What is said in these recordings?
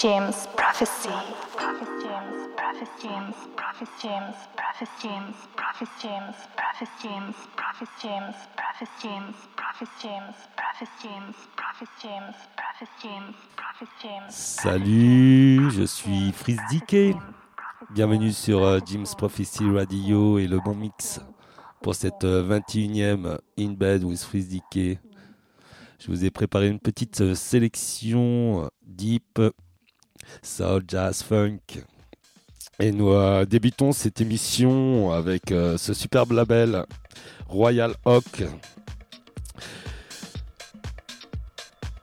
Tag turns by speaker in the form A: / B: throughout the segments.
A: James Prophecy. James, Prophet James, Prophet James, Prophet James, Prophet James, Prophet James, Prophet James, Prophet James, Prophet James, Prophet James, Prophet James, Prophet James, Prophet James.
B: Salut, je suis Freeze DK. Bienvenue sur euh, James Prophecy Radio et le bon mix pour cette euh, 21e In Bed with Freeze DK. Je vous ai préparé une petite euh, sélection euh, deep, soul, jazz, funk. Et nous euh, débutons cette émission avec euh, ce superbe label Royal Oak.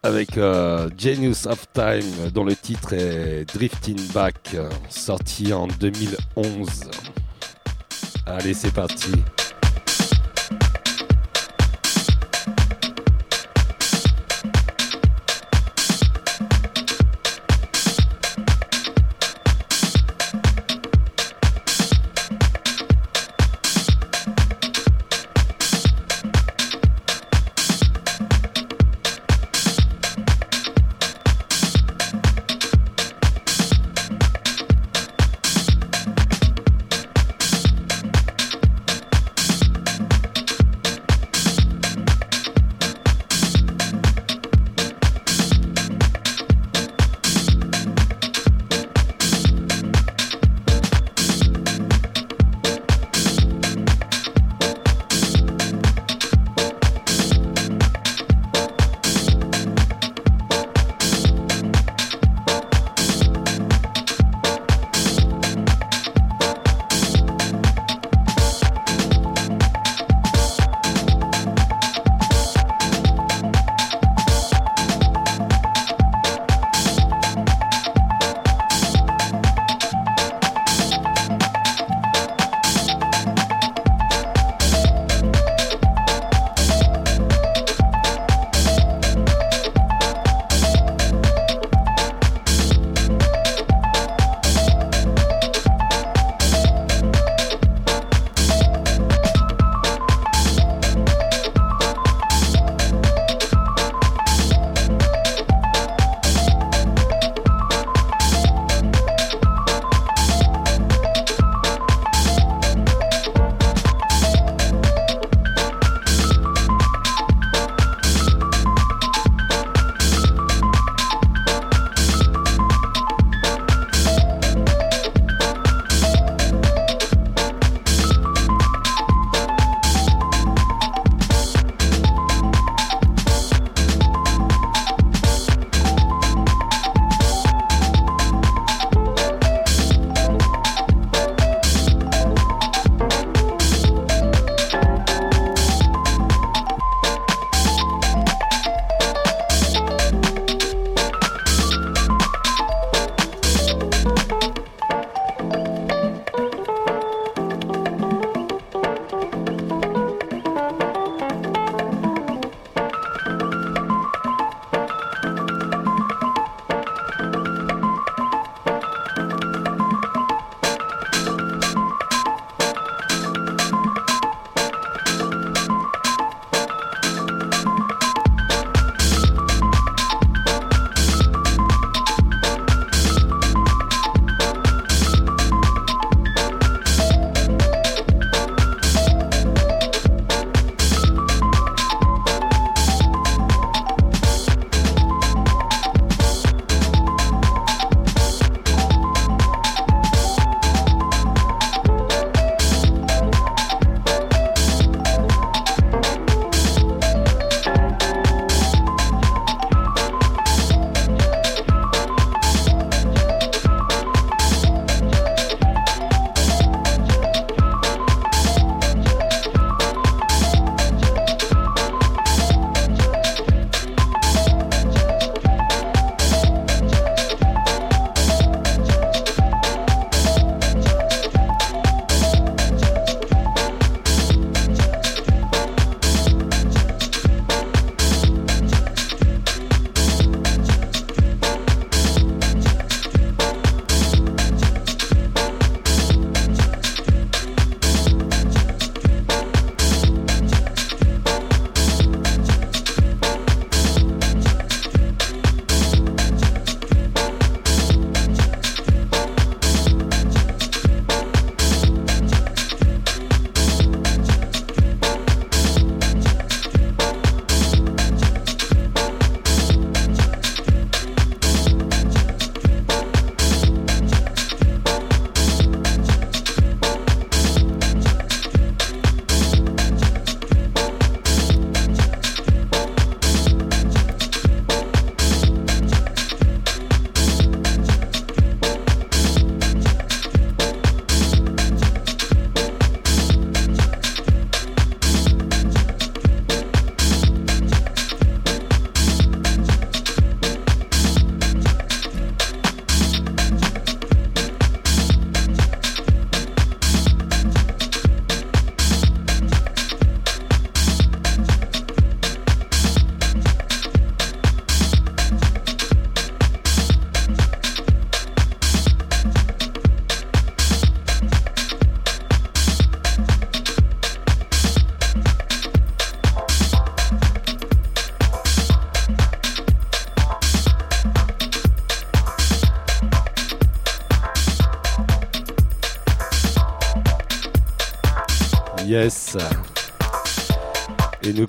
B: Avec euh, Genius of Time, dont le titre est Drifting Back, sorti en 2011. Allez, c'est parti.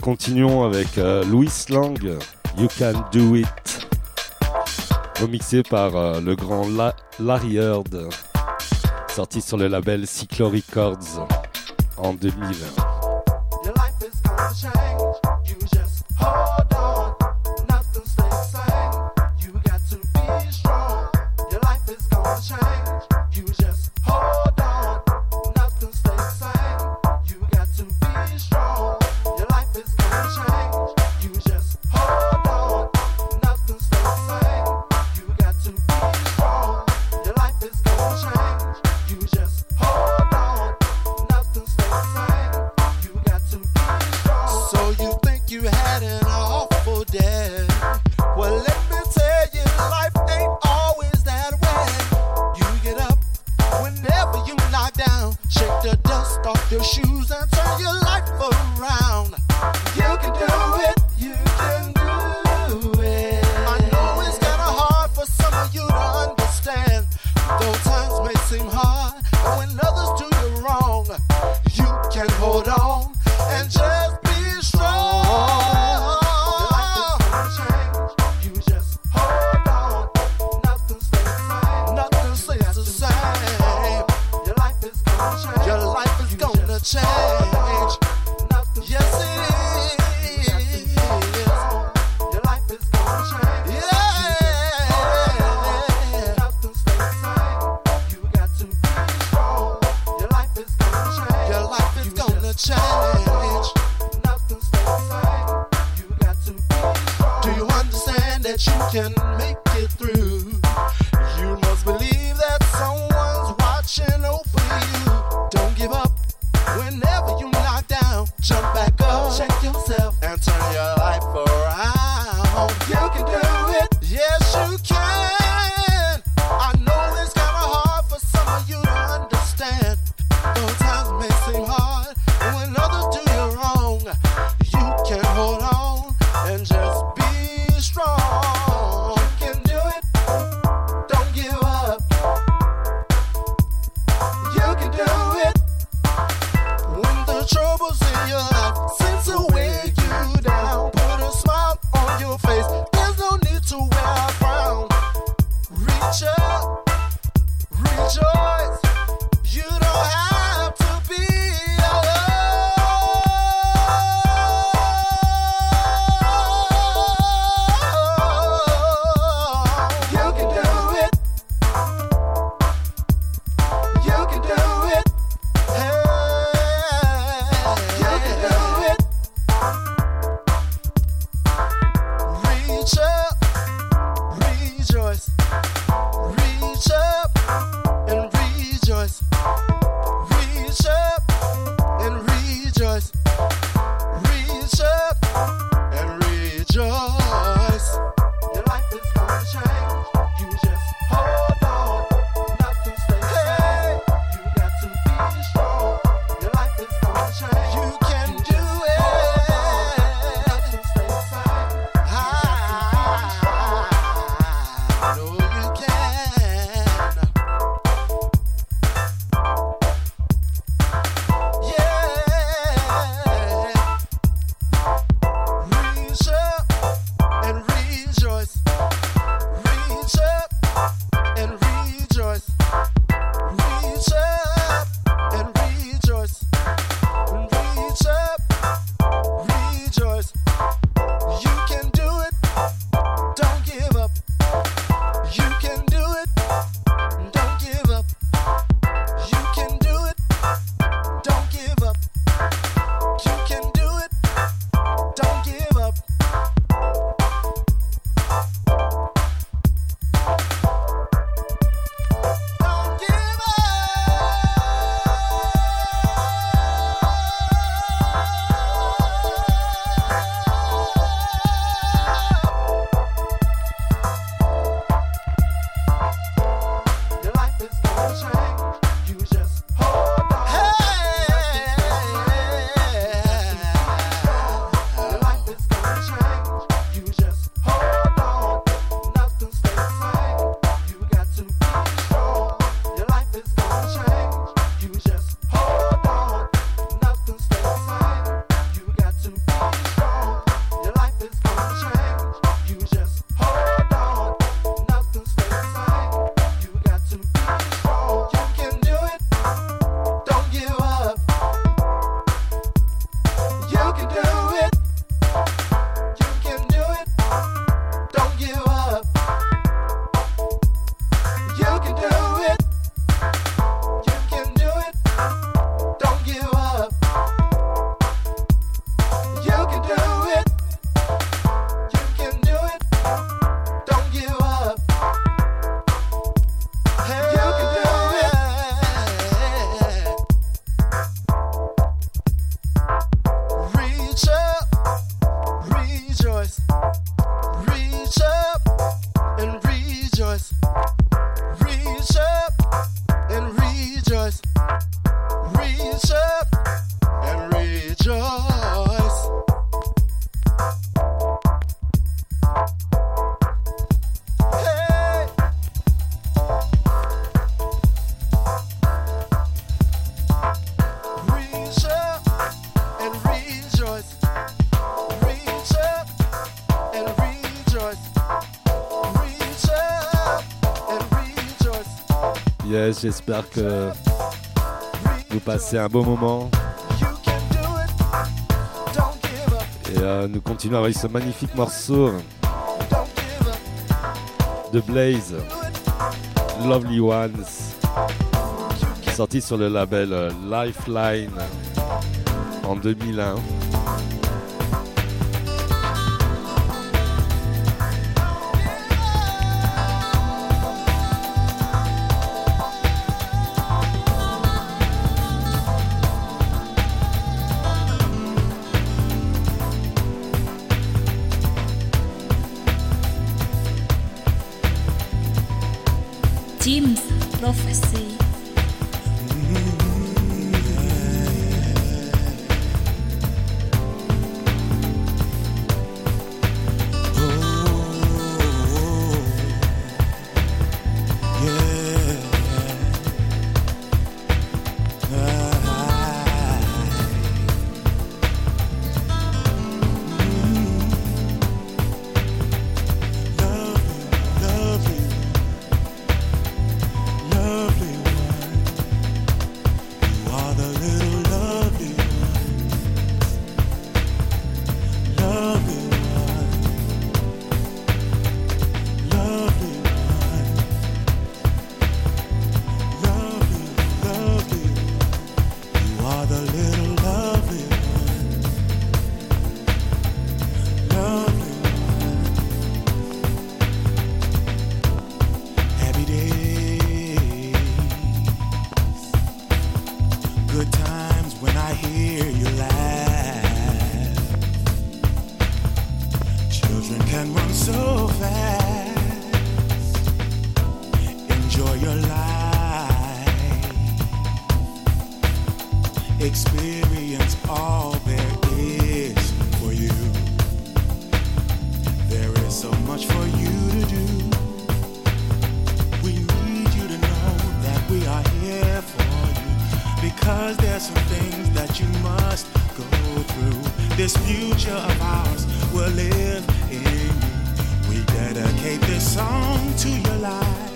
C: Continuons avec euh, Louis Lang, You Can Do It. Remixé par euh, le grand Larry Heard. Sorti sur le label Cyclo Records en 2020. Though times may seem hard.
D: J'espère que vous passez un bon moment. Et euh, nous continuons avec ce magnifique morceau de Blaze, Lovely Ones, sorti sur le label euh, Lifeline en 2001. prophecy. you must go through. This future of ours will live in you. We dedicate this song to your life.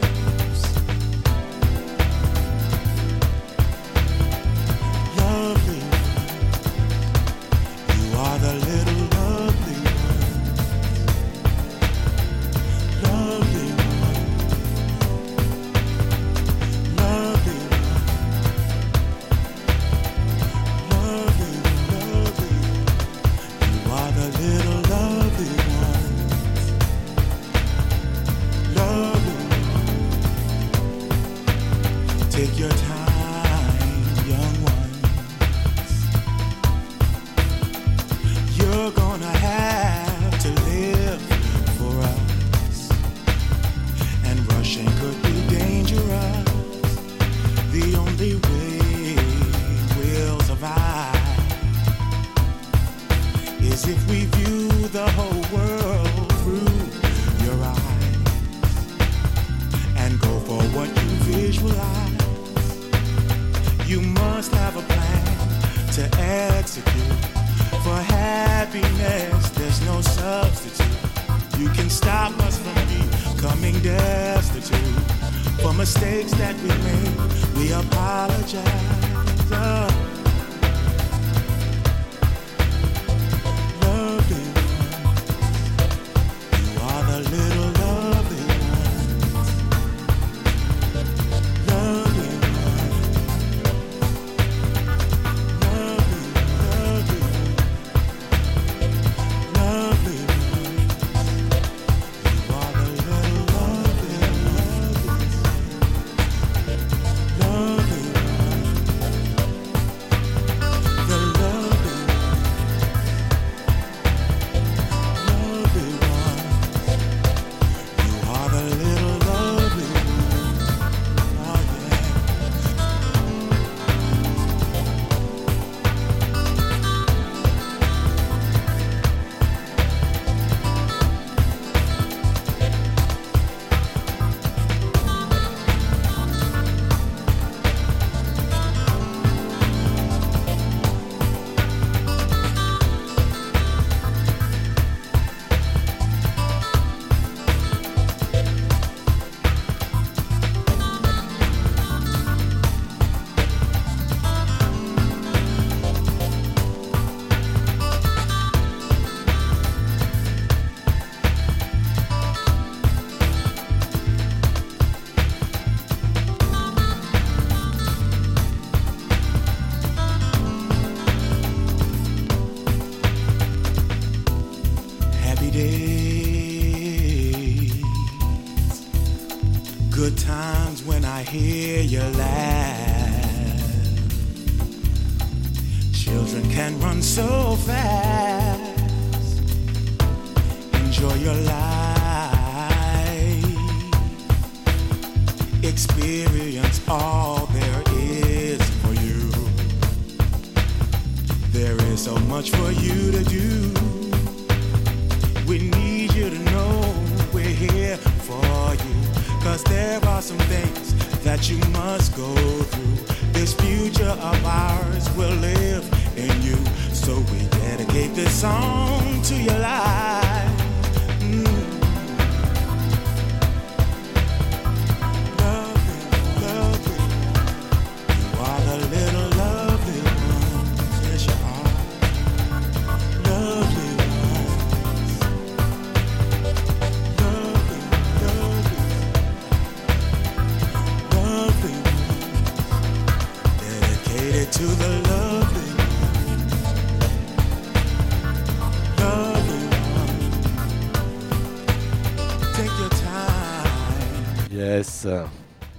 D: Some things that you must go through. This future of ours will live in you. So we dedicate this song to your life.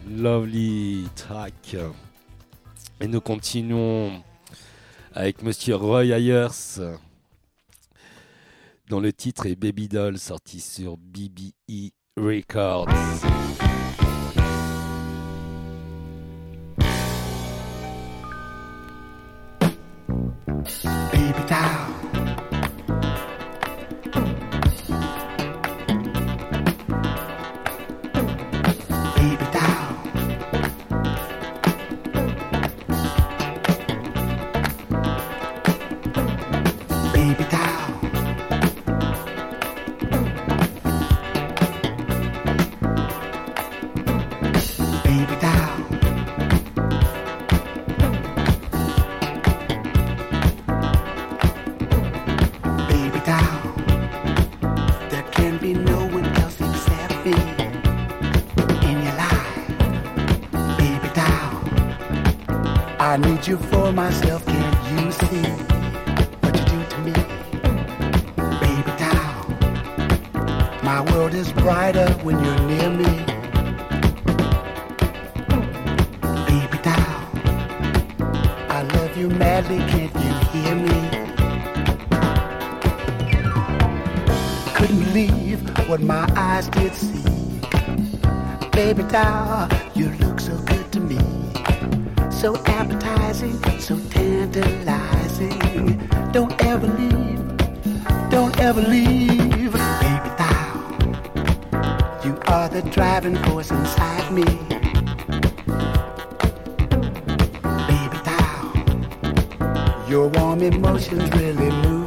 D: Lovely
B: track. Et nous continuons avec Monsieur Roy Ayers, dont le titre est Baby Doll, sorti sur BBE Records.
E: You for myself. Can't you see what you do to me, baby doll? My world is brighter when you're near me, baby doll. I love you madly. Can't you hear me? couldn't believe what my eyes did see. Baby doll, you So appetizing, so tantalizing. Don't ever leave, don't ever leave. Baby doll, you are the driving force inside me. Baby doll, your warm emotions really move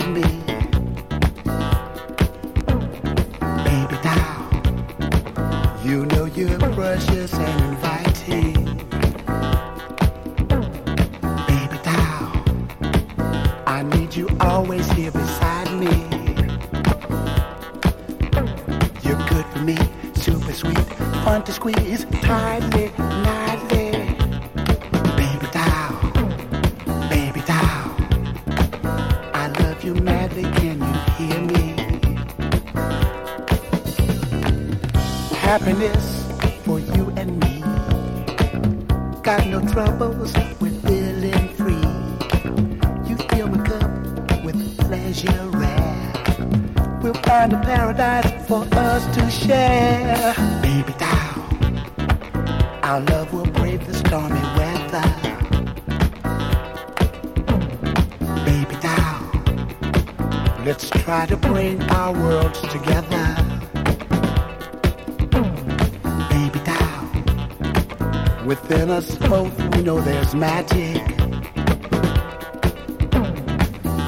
E: Within us both, we know there's magic.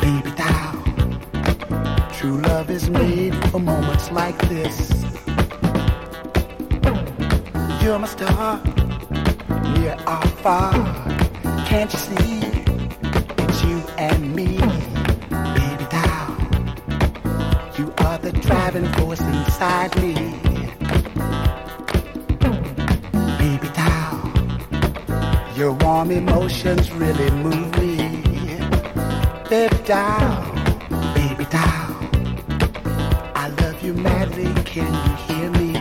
E: Baby doll. True love is made for moments like this. You're my star, near or far. Can't you see? It's you and me, baby doll. You are the driving force inside me. Your warm emotions really move me. Baby doll, baby doll. I love you madly, can you hear me?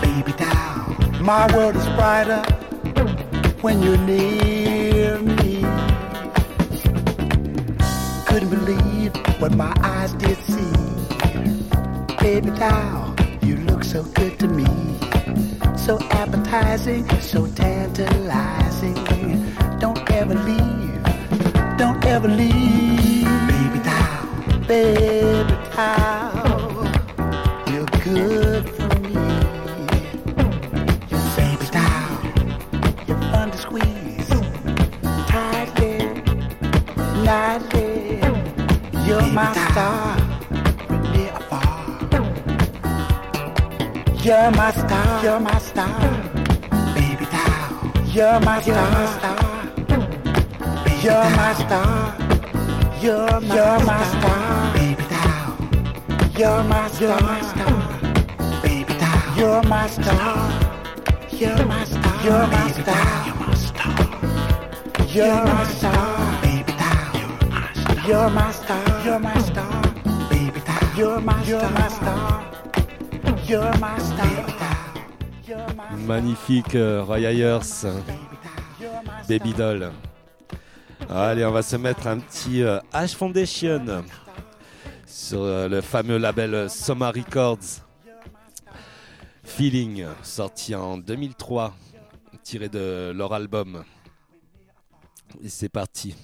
E: Baby doll, my world is brighter when you're near me. Couldn't believe what my eyes did see. Baby doll, you look so good to me. So appetizing, so tantalizing. Don't ever leave, don't ever leave. Baby doll, baby doll, you're good for me. Baby doll, you're fun to squeeze. Tightly, nightly, you're my star. From near afar. You're my star, you're my star, baby doll. You're my star, you're my star, you're my, you're my star, baby doll. You're my star, baby doll. You're my star, you're my star, you're my star, you're my star, baby doll. You're my star, you're my star, baby doll. You're my, you're my star. You're my star.
F: Magnifique euh, Roy Ayers, Baby Doll. Allez, on va se mettre un petit euh, H Foundation sur euh, le fameux label Soma Records. Feeling, sorti en 2003, tiré de leur album. Et c'est parti.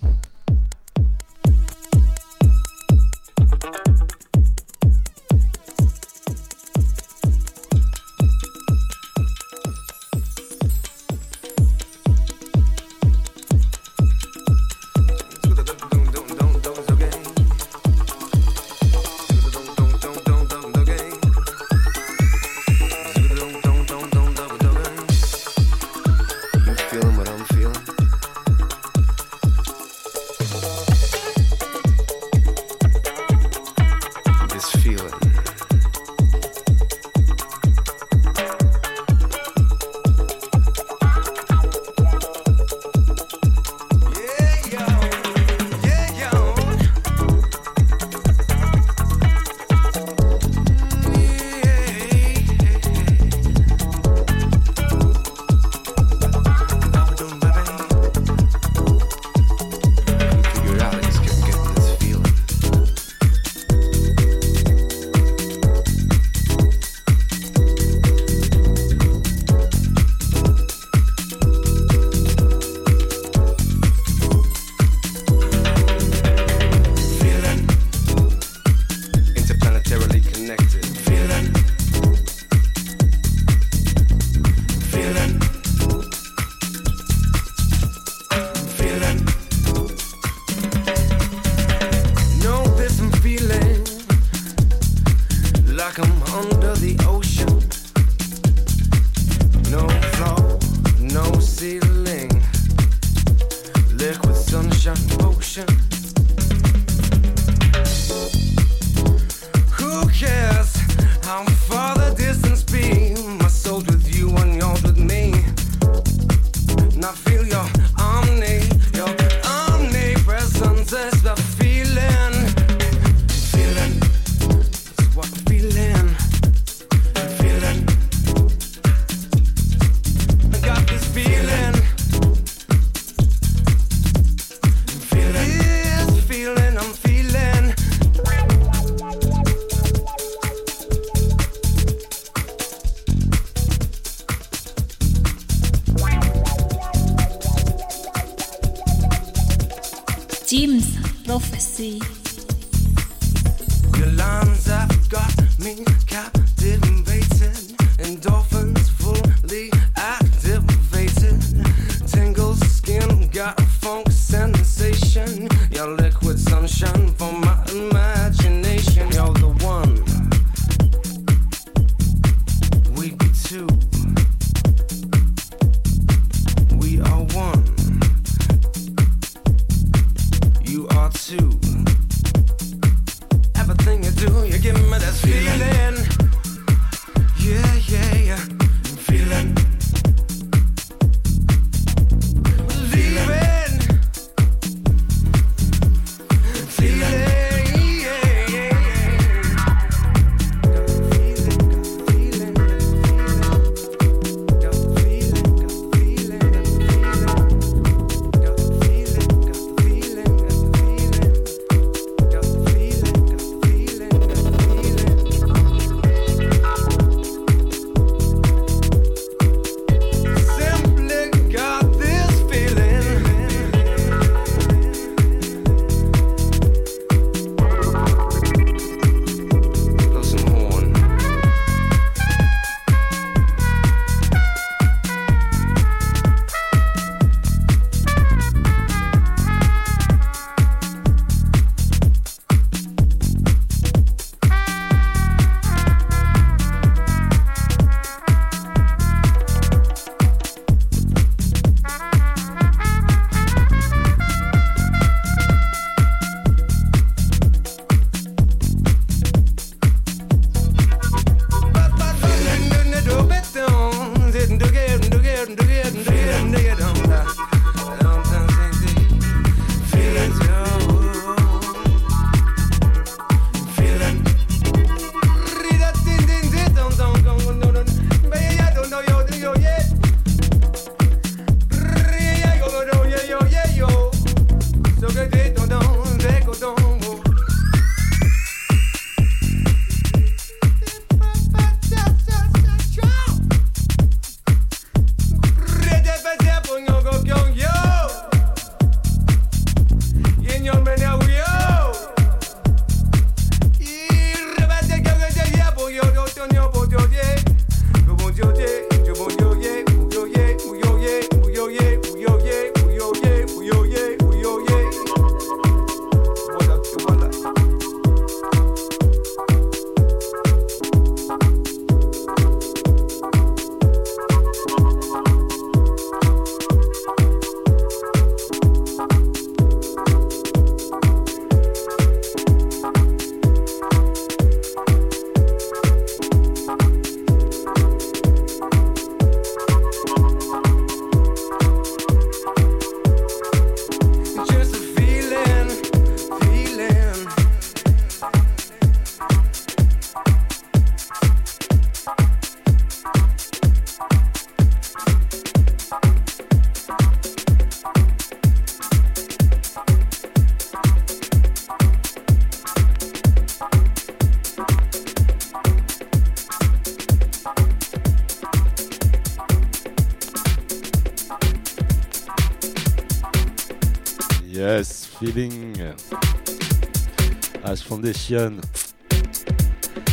B: Ash Foundation.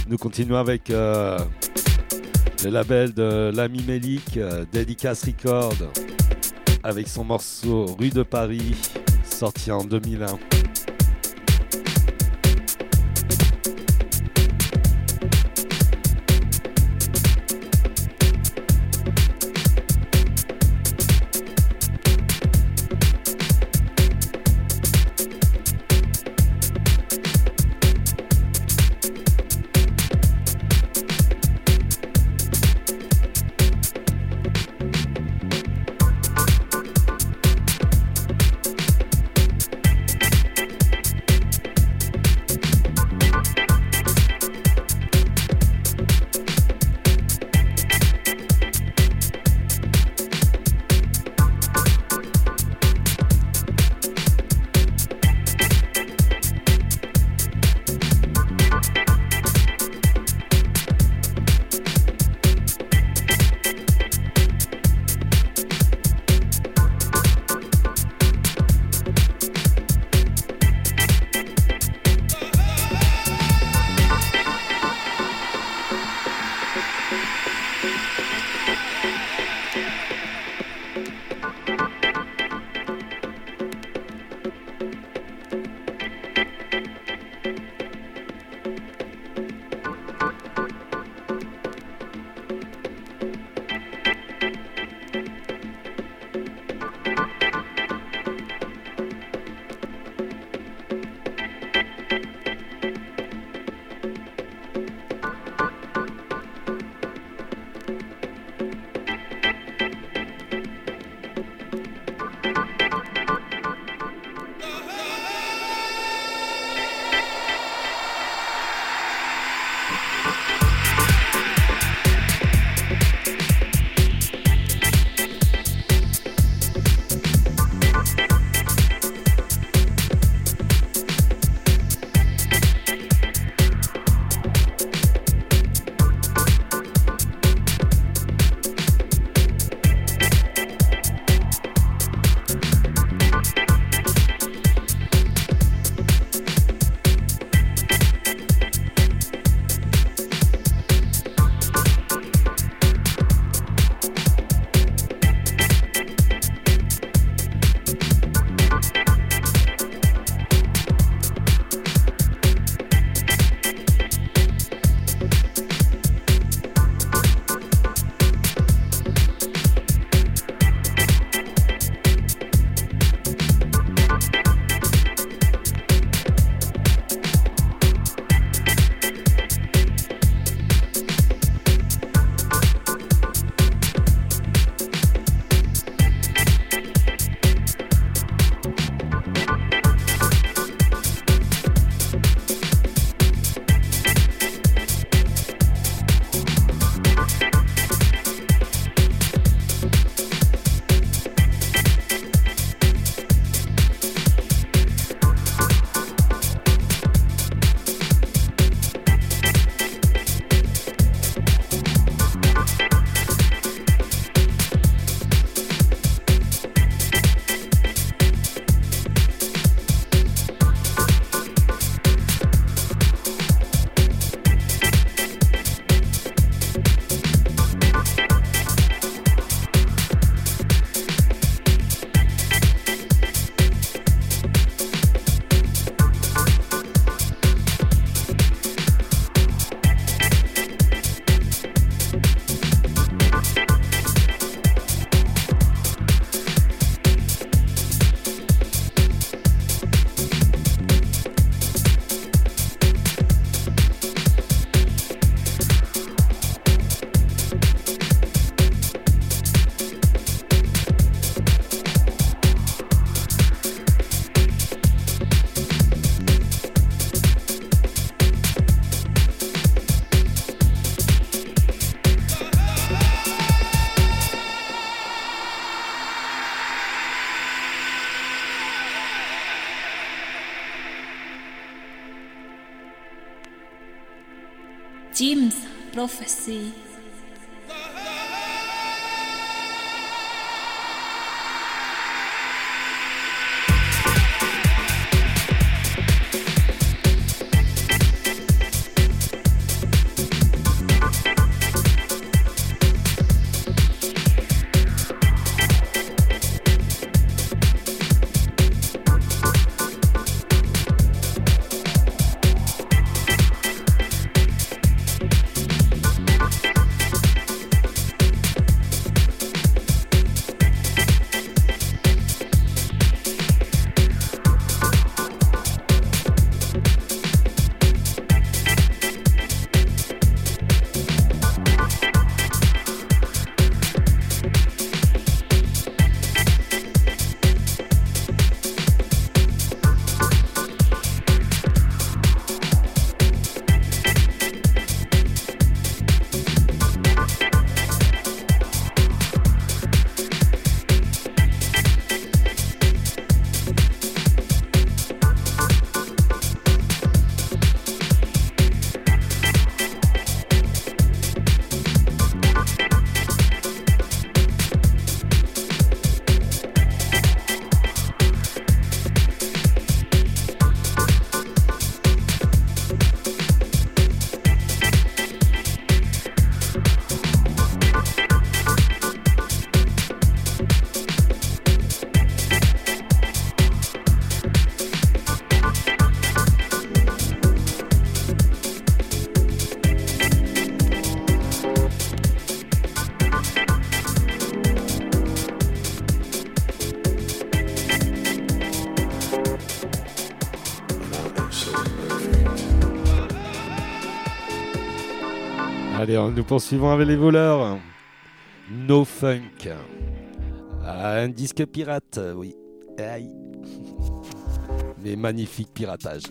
B: Nous continuons avec euh, le label de l'ami Melik, euh, Record, avec son morceau Rue de Paris, sorti en 2001.
G: Prophecy.
B: Allez, nous poursuivons avec les voleurs. No Funk. Ah, un disque pirate, oui. Aïe. Mais magnifique piratage.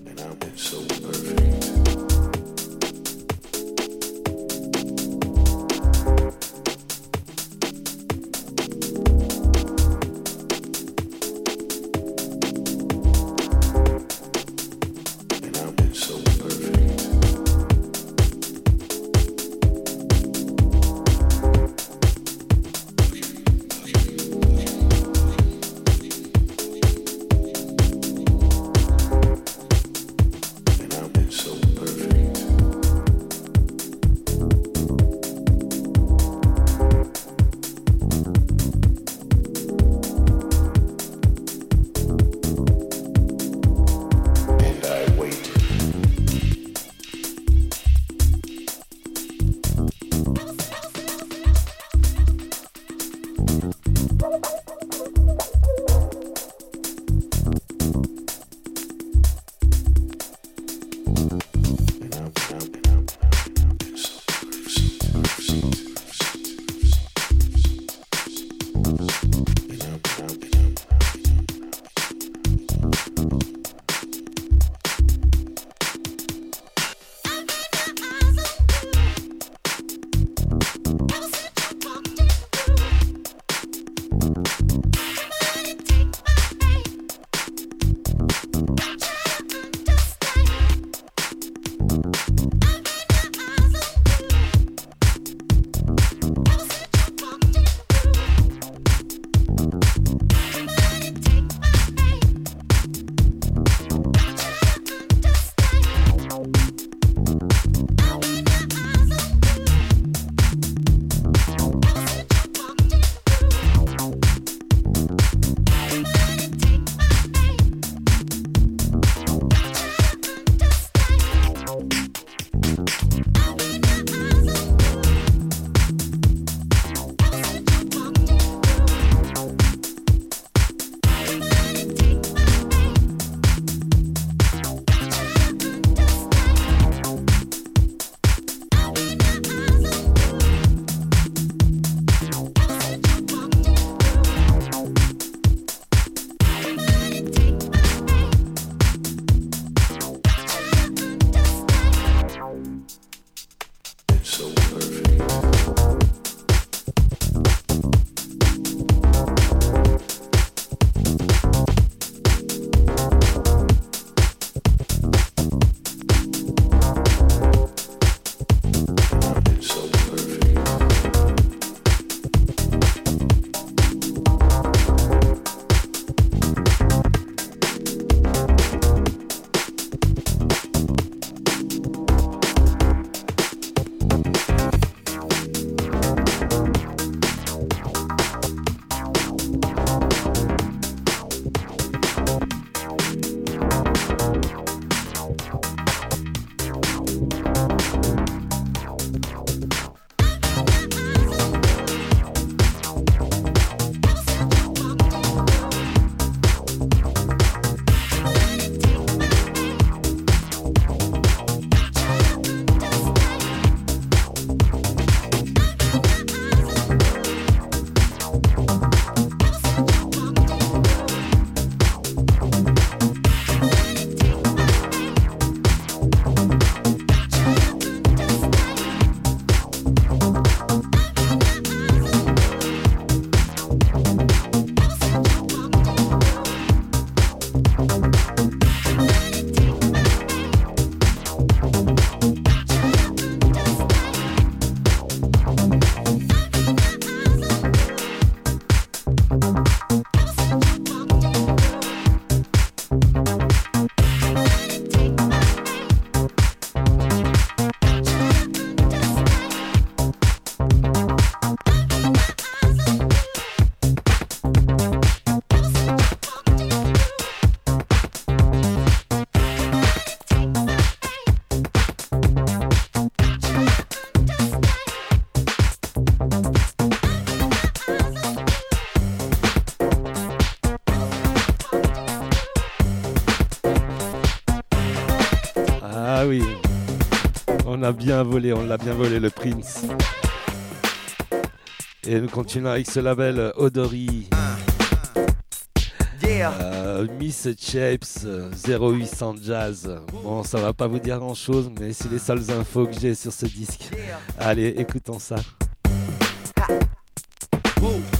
B: Bien volé, on l'a bien volé le Prince. Et nous continuons avec ce label Odori. Euh, Miss Shapes 0800 Jazz. Bon, ça va pas vous dire grand chose, mais c'est les seules infos que j'ai sur ce disque. Allez, écoutons ça.
C: Yeah.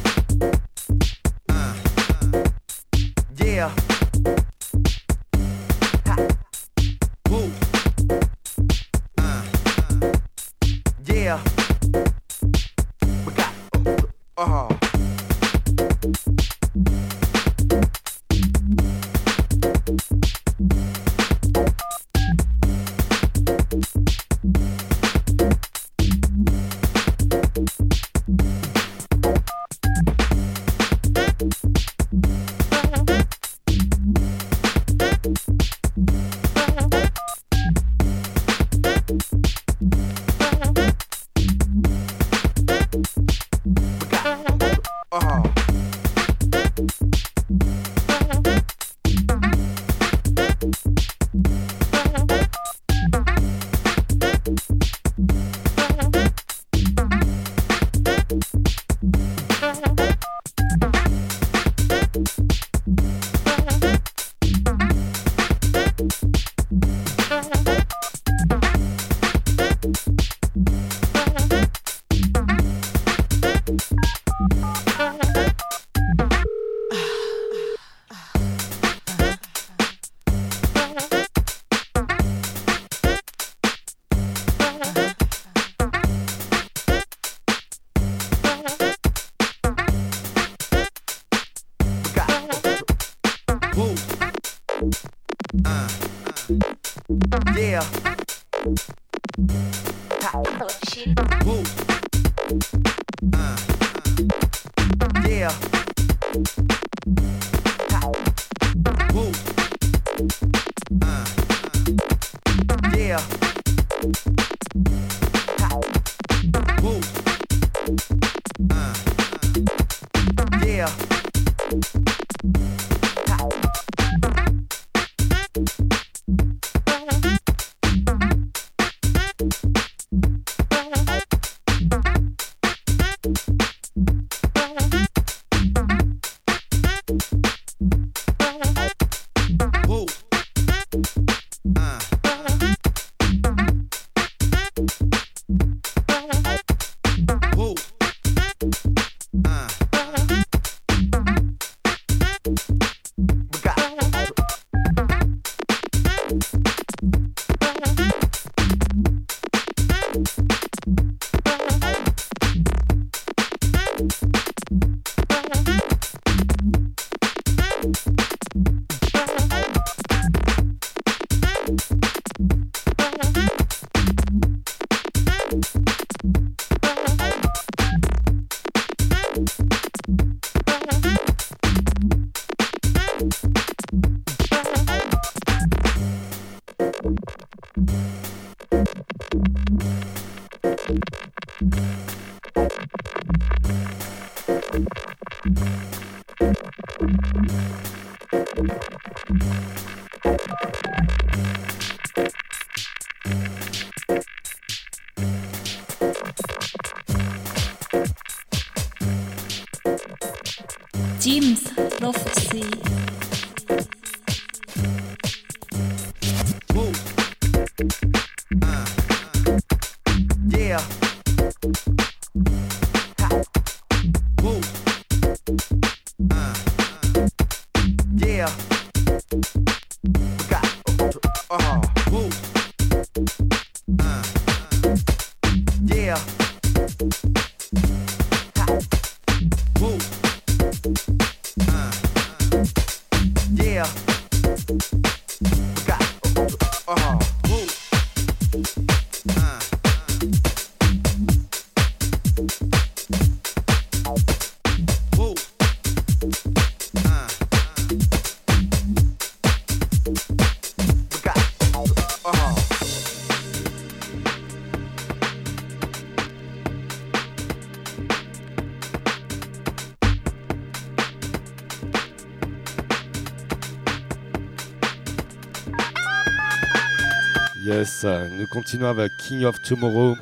B: Continuons avec King of Tomorrow,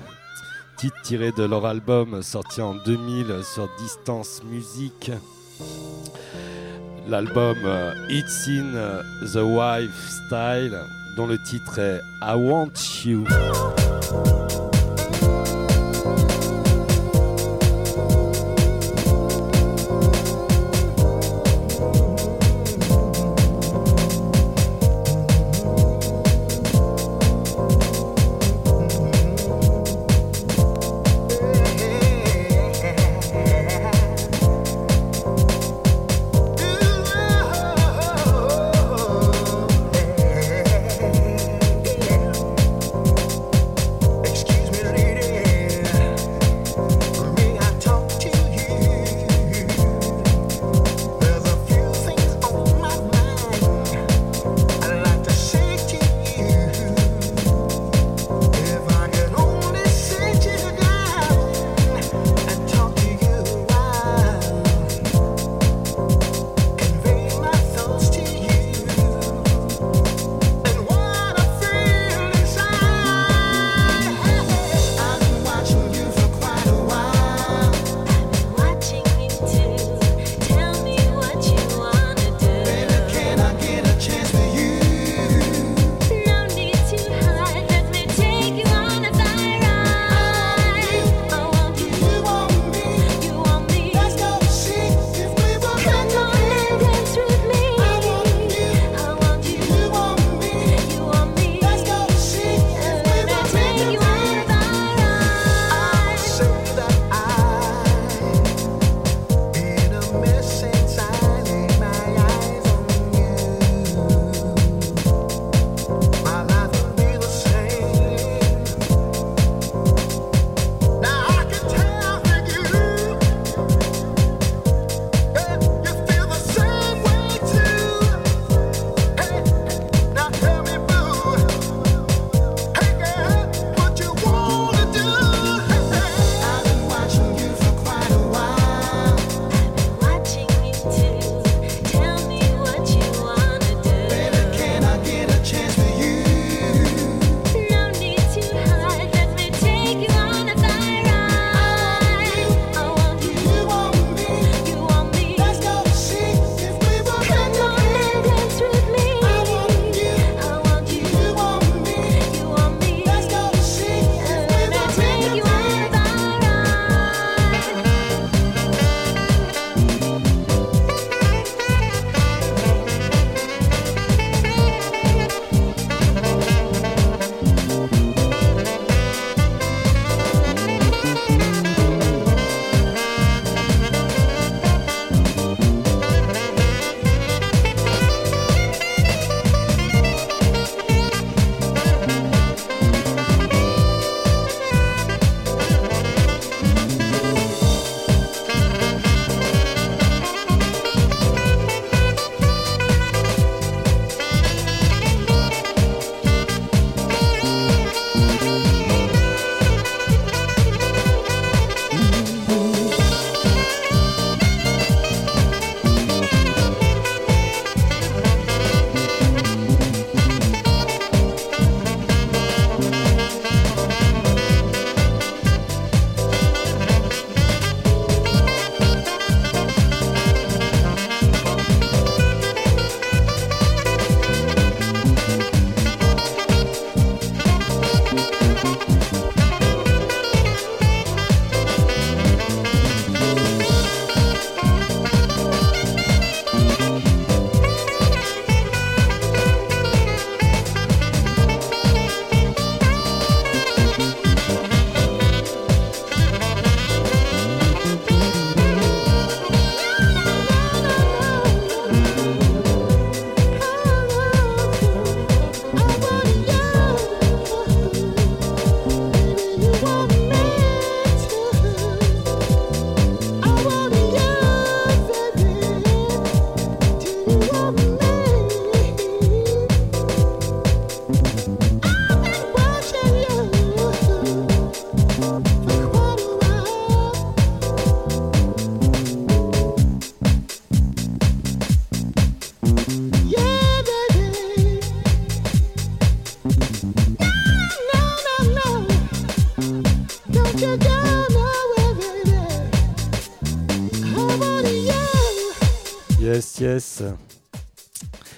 B: titre tiré de leur album sorti en 2000 sur Distance Music. L'album euh, It's in the Wife Style, dont le titre est I Want You.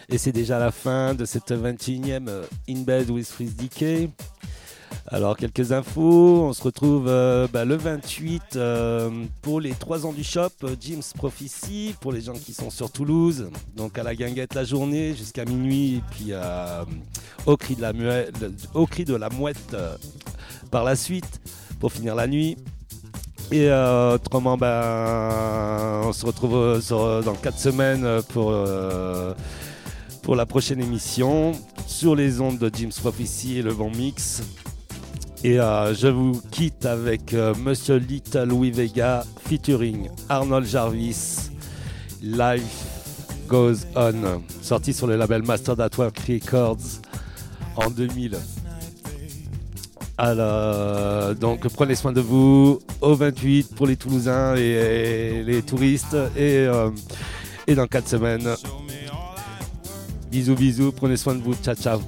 B: Et c'est déjà la fin de cette 21e euh, In Bed with Freeze Decay. Alors, quelques infos. On se retrouve euh, bah, le 28 euh, pour les 3 ans du shop, Jim's Prophecy, pour les gens qui sont sur Toulouse. Donc, à la guinguette la journée jusqu'à minuit. Et puis, au, cri de la muette, au cri de la mouette par la suite pour finir la nuit. Et euh, autrement, ben, on se retrouve euh, euh, dans 4 semaines pour, pour la prochaine émission sur les ondes de Jim's Prophecy et le Vent Mix. Et je vous quitte avec Monsieur Little Louis Vega featuring Arnold Jarvis. Life Goes On, sorti sur le label Master Network Records en 2000. Alors, donc prenez soin de vous au 28 pour les Toulousains et, les touristes et, euh, et dans 4 semaines. Bisous bisous, prenez soin de vous, ciao ciao.